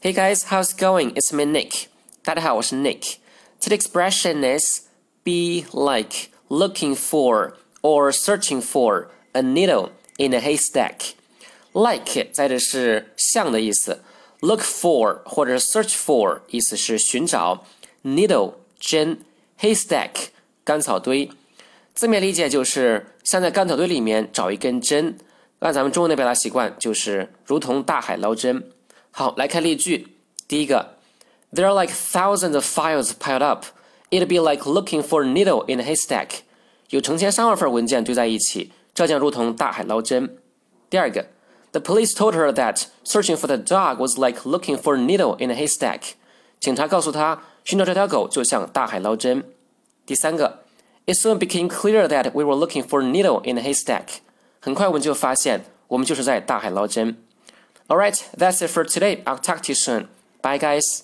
Hey guys, how's it going? It's me Nick. 大家好，我是 Nick. Today's expression is be like looking for or searching for a needle in a haystack. Like 在这是像的意思，look for 或者 search for 意思是寻找，needle 针，haystack 干草堆。字面理解就是像在干草堆里面找一根针。按咱们中文的表达习惯，就是如同大海捞针。 好，来看例句。第一个，There are like thousands of files piled up. It'd be like looking for a needle in a haystack. 有成千上万份文件堆在一起，这将如同大海捞针。第二个，The police told her that searching for the dog was like looking for a needle in a haystack. 警察告诉她，寻找这条狗就像大海捞针。第三个，It soon became clear that we were looking for a needle in a haystack. 很快我们就发现，我们就是在大海捞针。 All right, that's it for today. I'll talk to you soon. Bye, guys.